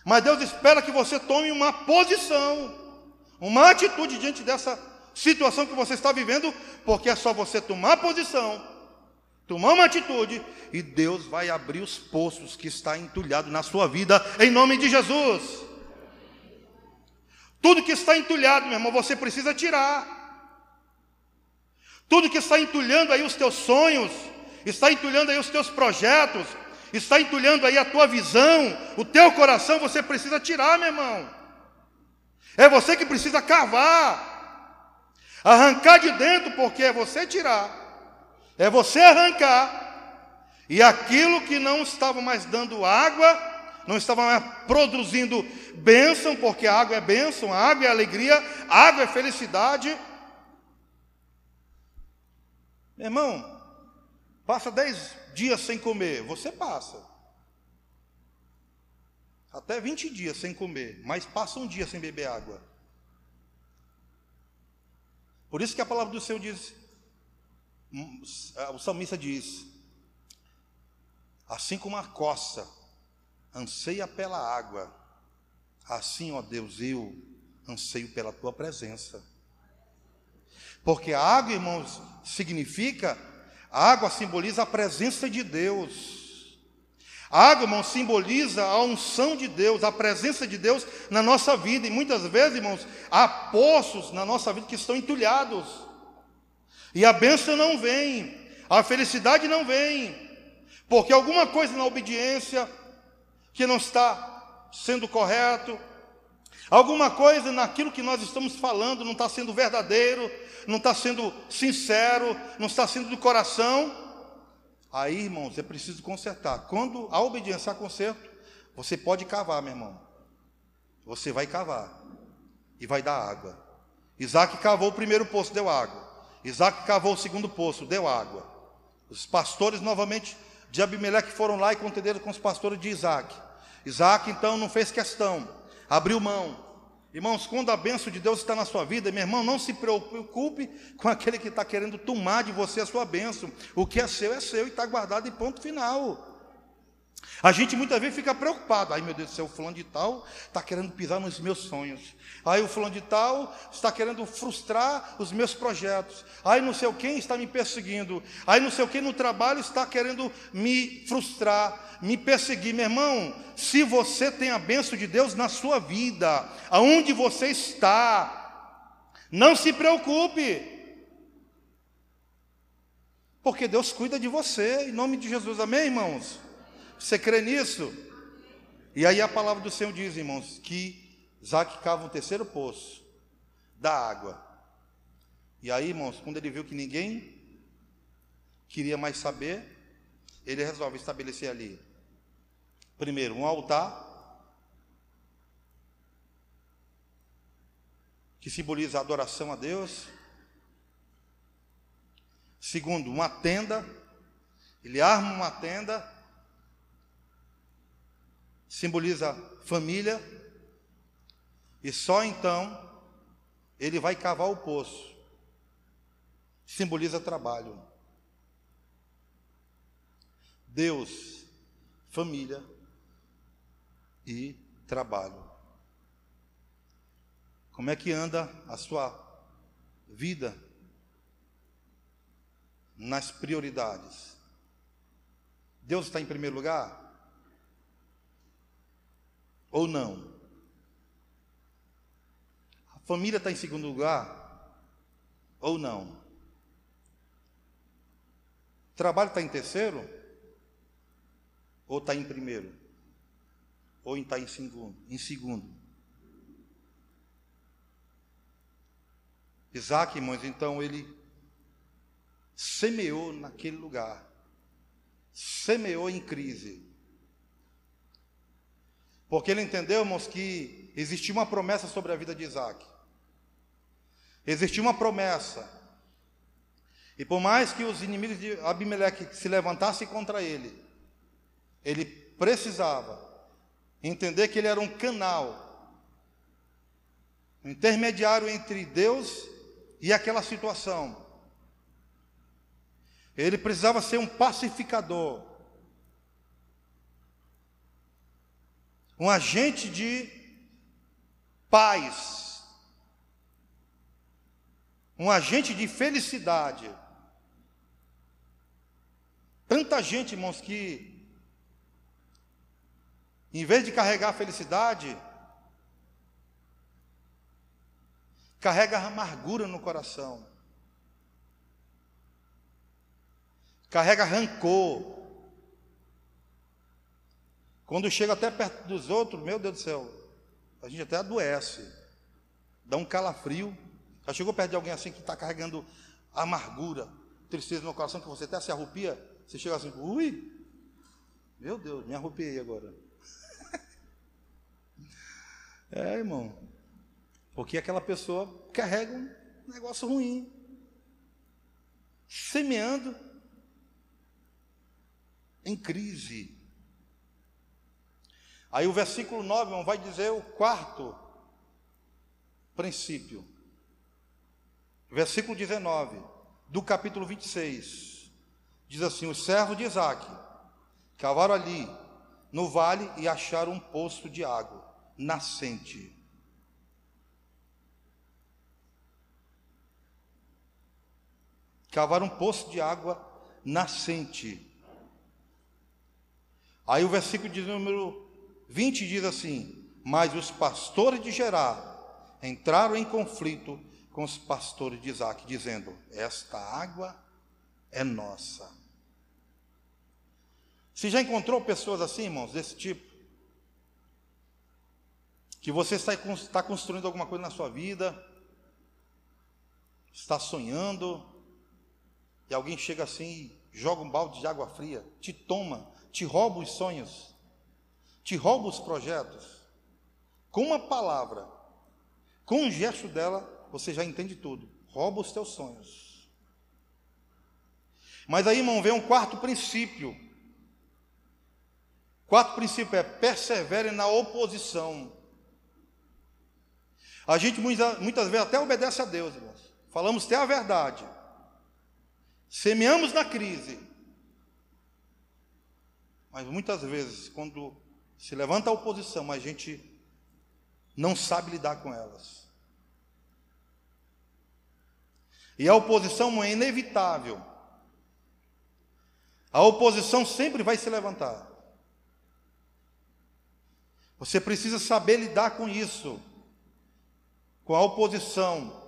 Speaker 1: Mas Deus espera que você tome uma posição, uma atitude diante dessa situação que você está vivendo, porque é só você tomar posição, tomar uma atitude, e Deus vai abrir os poços que está entulhado na sua vida, em nome de Jesus. Tudo que está entulhado, meu irmão, você precisa tirar. Tudo que está entulhando aí os teus sonhos, está entulhando aí os teus projetos, está entulhando aí a tua visão, o teu coração, você precisa tirar, meu irmão. É você que precisa cavar. Arrancar de dentro, porque é você tirar, é você arrancar, e aquilo que não estava mais dando água, não estava produzindo bênção, porque a água é bênção, a água é alegria, a água é felicidade. Meu irmão, passa dez dias sem comer, você passa. Até 20 dias sem comer, mas passa um dia sem beber água. Por isso que a palavra do Senhor diz, o salmista diz: assim como a coça anseia pela água, assim, ó Deus, eu anseio pela tua presença. Porque a água, irmãos, significa, a água simboliza a presença de Deus. A água, irmãos, simboliza a unção de Deus, a presença de Deus na nossa vida. E muitas vezes, irmãos, há poços na nossa vida que estão entulhados. E a bênção não vem, a felicidade não vem, porque alguma coisa na obediência que não está sendo correto, alguma coisa naquilo que nós estamos falando não está sendo verdadeiro, não está sendo sincero, não está sendo do coração. Aí, irmãos, é preciso consertar. Quando a obediência a conserto, você pode cavar, meu irmão. Você vai cavar e vai dar água. Isaac cavou o primeiro poço, deu água. Isaac cavou o segundo poço, deu água. Os pastores novamente de Abimeleque foram lá e contenderam com os pastores de Isaac. Isaac então não fez questão, abriu mão, Irmãos, quando a bênção de Deus está na sua vida, meu irmão, não se preocupe com aquele que está querendo tomar de você a sua bênção. O que é seu é seu e está guardado em ponto final. A gente muitas vezes fica preocupado. Ai meu Deus do céu, o fulano de tal está querendo pisar nos meus sonhos. Aí o fulano de tal está querendo frustrar os meus projetos. Aí não sei quem está me perseguindo. Aí não sei quem no trabalho está querendo me frustrar me perseguir. Meu irmão, se você tem a bênção de Deus na sua vida, aonde você está, não se preocupe, porque Deus cuida de você, em nome de Jesus, amém, irmãos? Você crê nisso? E aí a palavra do Senhor diz, irmãos, que Isaac cava um terceiro poço da água. E aí, irmãos, quando ele viu que ninguém queria mais saber, ele resolve estabelecer ali? Primeiro, um altar, que simboliza a adoração a Deus. Segundo, uma tenda, ele arma uma tenda, simboliza família, e só então ele vai cavar o poço, simboliza trabalho. Deus, família e trabalho. Como é que anda a sua vida nas prioridades? Deus está em primeiro lugar? Ou não? A família está em segundo lugar? Ou não? O trabalho está em terceiro? Ou está em primeiro? Ou está em segundo? Em segundo. Isaac, irmãos, então ele semeou naquele lugar. Semeou em crise. Porque ele entendeu, irmãos, que existia uma promessa sobre a vida de Isaac. Existia uma promessa. E por mais que os inimigos de Abimeleque se levantassem contra ele, ele precisava entender que ele era um canal, um intermediário entre Deus e aquela situação. Ele precisava ser um pacificador, um agente de paz, um agente de felicidade. Tanta gente, irmãos, que em vez de carregar a felicidade, carrega amargura no coração, carrega rancor. Quando chega até perto dos outros, meu Deus do céu, a gente até adoece, dá um calafrio. Já chegou perto de alguém assim que está carregando amargura, tristeza no coração, que você até se arrupia, você chega assim, ui, meu Deus, me arrupiei agora. *laughs* É, irmão. Porque aquela pessoa carrega um negócio ruim. Semeando em crise. Aí o versículo 9 irmão, vai dizer o quarto princípio. Versículo 19 do capítulo 26. Diz assim: Os servos de Isaac cavaram ali no vale e acharam um poço de água nascente. Cavar um poço de água nascente. Aí o versículo de número 20 diz assim: Mas os pastores de Gerar entraram em conflito com os pastores de Isaac, dizendo: Esta água é nossa. Você já encontrou pessoas assim, irmãos, desse tipo? que você está, construindo alguma coisa na sua vida, está sonhando, e alguém chega assim e joga um balde de água fria, te toma, te rouba os sonhos, te rouba os projetos. Com uma palavra, com um gesto dela, você já entende tudo. Rouba os teus sonhos. Mas aí, irmão, vem um quarto princípio. Quarto princípio é persevere na oposição. A gente muitas, vezes até obedece a Deus, irmãos. Falamos até a verdade. Semeamos na crise. Mas muitas vezes, quando se levanta a oposição, a gente não sabe lidar com elas. E a oposição é inevitável. A oposição sempre vai se levantar. Você precisa saber lidar com isso com a oposição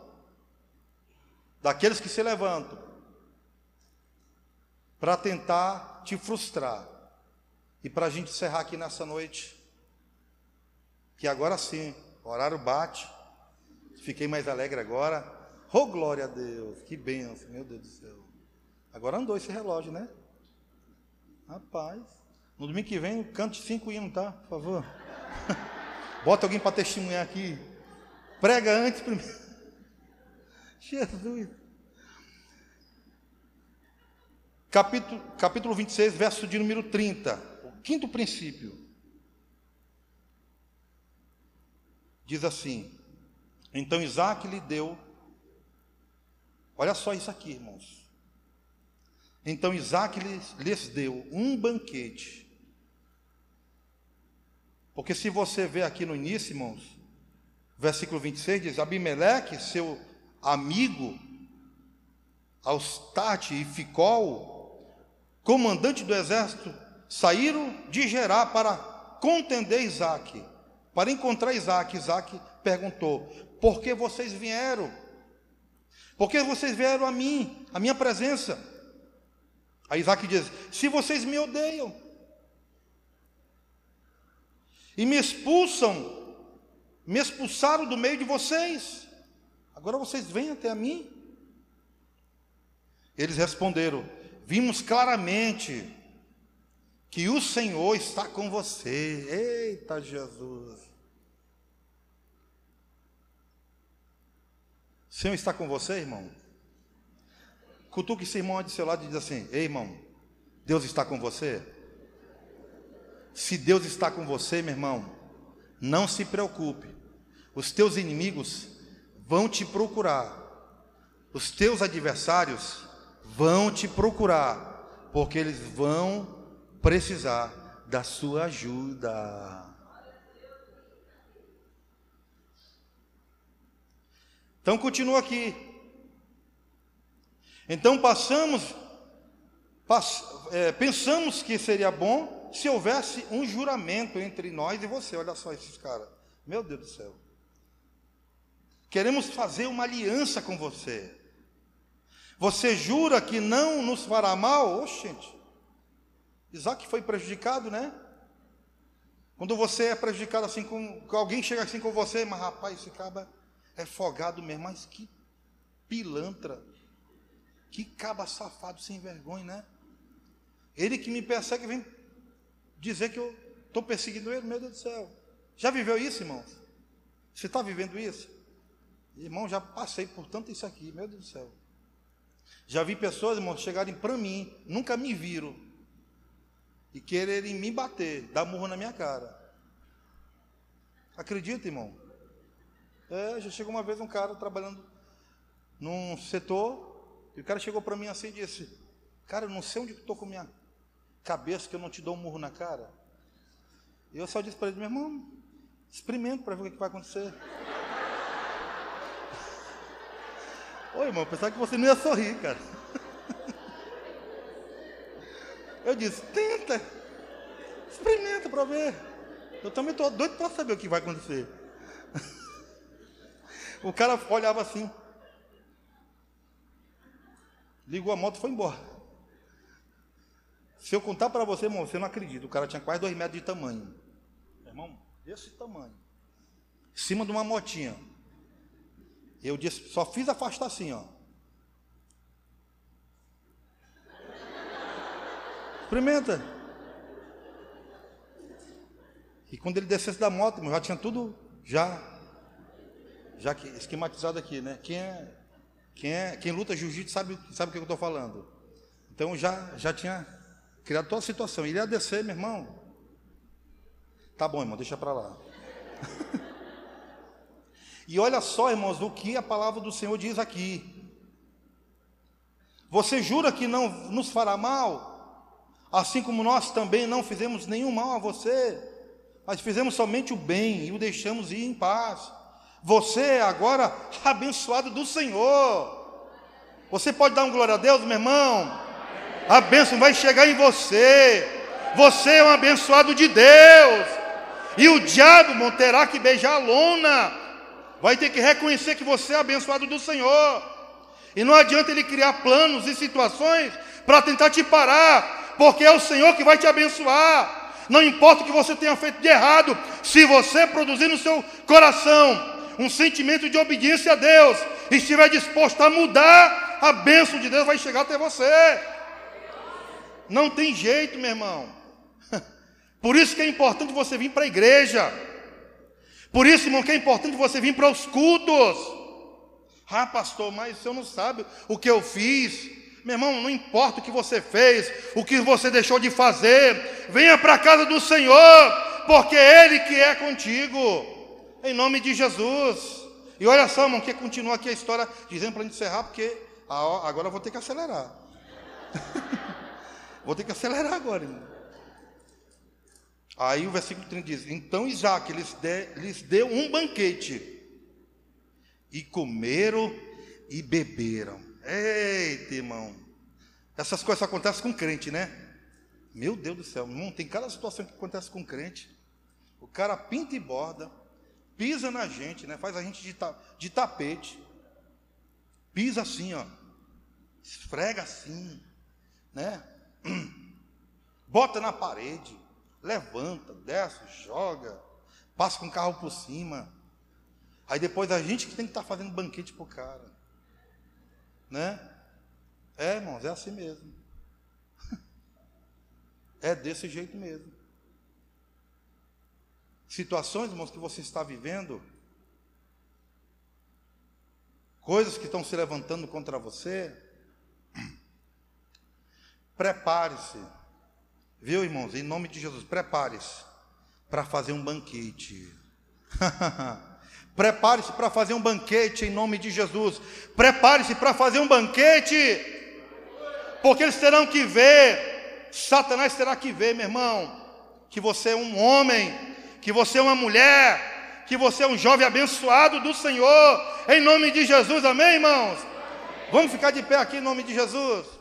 Speaker 1: daqueles que se levantam para tentar te frustrar. E para a gente encerrar aqui nessa noite, que agora sim, o horário bate, fiquei mais alegre agora. Oh, glória a Deus, que benção, meu Deus do céu. Agora andou esse relógio, né? Rapaz, no domingo que vem, cante cinco hinos, tá? Por favor. *laughs* Bota alguém para testemunhar aqui. Prega antes primeiro. *laughs* Jesus. Capítulo, capítulo 26, verso de número 30. Quinto princípio. Diz assim: Então Isaac lhe deu. Olha só isso aqui, irmãos. Então Isaac lhes, lhes deu um banquete. Porque se você ver aqui no início, irmãos, versículo 26 diz: Abimeleque, seu amigo, Austate e Ficol, comandante do exército, saíram de Gerar para contender Isaac, para encontrar Isaac. Isaac perguntou: Por que vocês vieram? Por que vocês vieram a mim, a minha presença? Aí Isaac diz: Se vocês me odeiam e me expulsam, me expulsaram do meio de vocês, agora vocês vêm até a mim? Eles responderam: Vimos claramente que o Senhor está com você. Eita Jesus! O Senhor está com você, irmão? Cutuque esse irmão de seu lado e diz assim: Ei, irmão, Deus está com você? Se Deus está com você, meu irmão, não se preocupe. Os teus inimigos vão te procurar. Os teus adversários vão te procurar, porque eles vão precisar da sua ajuda. Então continua aqui. Então passamos, pass, é, pensamos que seria bom se houvesse um juramento entre nós e você. Olha só esses caras. Meu Deus do céu. Queremos fazer uma aliança com você. Você jura que não nos fará mal? Oxente. Isaac foi prejudicado, né? Quando você é prejudicado assim com, alguém chega assim com você, mas rapaz, esse cara é folgado mesmo, mas que pilantra. Que caba safado sem vergonha, né? Ele que me persegue vem dizer que eu estou perseguindo ele, meu Deus do céu. Já viveu isso, irmãos? Você está vivendo isso? Irmão, já passei por tanto isso aqui, meu Deus do céu. Já vi pessoas, irmãos, chegarem para mim, nunca me viram, e quererem me bater, dar murro na minha cara. Acredita, irmão? É, já chegou uma vez um cara trabalhando num setor e o cara chegou para mim assim e disse: Cara, eu não sei onde estou com minha cabeça que eu não te dou um murro na cara. E eu só disse para ele: Meu irmão, experimenta para ver o que vai acontecer. *laughs* Oi, irmão, pensava que você não ia sorrir, cara. *laughs* Eu disse: Tenta, experimenta para ver. Eu também estou doido para saber o que vai acontecer. *laughs* O cara olhava assim. Ligou a moto e foi embora. Se eu contar para você, irmão, você não acredita. O cara tinha quase dois metros de tamanho. Irmão, desse tamanho. Em cima de uma motinha. Eu disse, só fiz afastar assim, ó. Experimenta. E quando ele descesse da moto, já tinha tudo já, já esquematizado aqui, né? Quem é quem, é, quem luta jiu-jitsu sabe, sabe o que eu estou falando. Então já, já tinha criado toda a situação. Ele ia descer, meu irmão. Tá bom, irmão, deixa para lá. *laughs* e olha só, irmãos, o que a palavra do Senhor diz aqui. Você jura que não nos fará mal? Assim como nós também não fizemos nenhum mal a você, mas fizemos somente o bem e o deixamos ir em paz. Você é agora *laughs* abençoado do Senhor. Você pode dar um glória a Deus, meu irmão? A bênção vai chegar em você. Você é um abençoado de Deus. E o diabo irmão, terá que beijar a lona. Vai ter que reconhecer que você é abençoado do Senhor. E não adianta ele criar planos e situações para tentar te parar, porque é o Senhor que vai te abençoar. Não importa o que você tenha feito de errado, se você produzir no seu coração um sentimento de obediência a Deus e estiver disposto a mudar, a bênção de Deus vai chegar até você. Não tem jeito, meu irmão. *laughs* Por isso que é importante você vir para a igreja. Por isso, irmão, que é importante você vir para os cultos. Ah, pastor, mas o senhor não sabe o que eu fiz. Meu irmão, não importa o que você fez, o que você deixou de fazer, venha para a casa do Senhor, porque Ele que é contigo, em nome de Jesus. E olha só, irmão, que continua aqui a história, dizendo para a gente encerrar, porque agora eu vou ter que acelerar. *laughs* vou ter que acelerar agora, irmão. Aí o versículo 30 diz: Então Isaac lhes, de, lhes deu um banquete, e comeram e beberam. Eita, irmão. Essas coisas acontecem com crente, né? Meu Deus do céu, não tem cada situação que acontece com crente. O cara pinta e borda, pisa na gente, né? Faz a gente de, ta, de tapete. Pisa assim, ó. Esfrega assim, né? *clears throat* Bota na parede levanta, desce, joga, passa com o carro por cima. Aí depois a gente que tem que estar tá fazendo banquete para o cara. Né? É, irmãos, é assim mesmo. *laughs* É desse jeito mesmo. Situações, irmãos, que você está vivendo, coisas que estão se levantando contra você, *clears throat* prepare-se Viu, irmãos? Em nome de Jesus, prepare-se para fazer um banquete. *laughs* Prepare-se para fazer um banquete em nome de Jesus. Prepare-se para fazer um banquete. Porque eles terão que ver, Satanás terá que ver, meu irmão, que você é um homem, que você é uma mulher, que você é um jovem abençoado do Senhor, em nome de Jesus, amém, irmãos? Vamos ficar de pé aqui em nome de Jesus.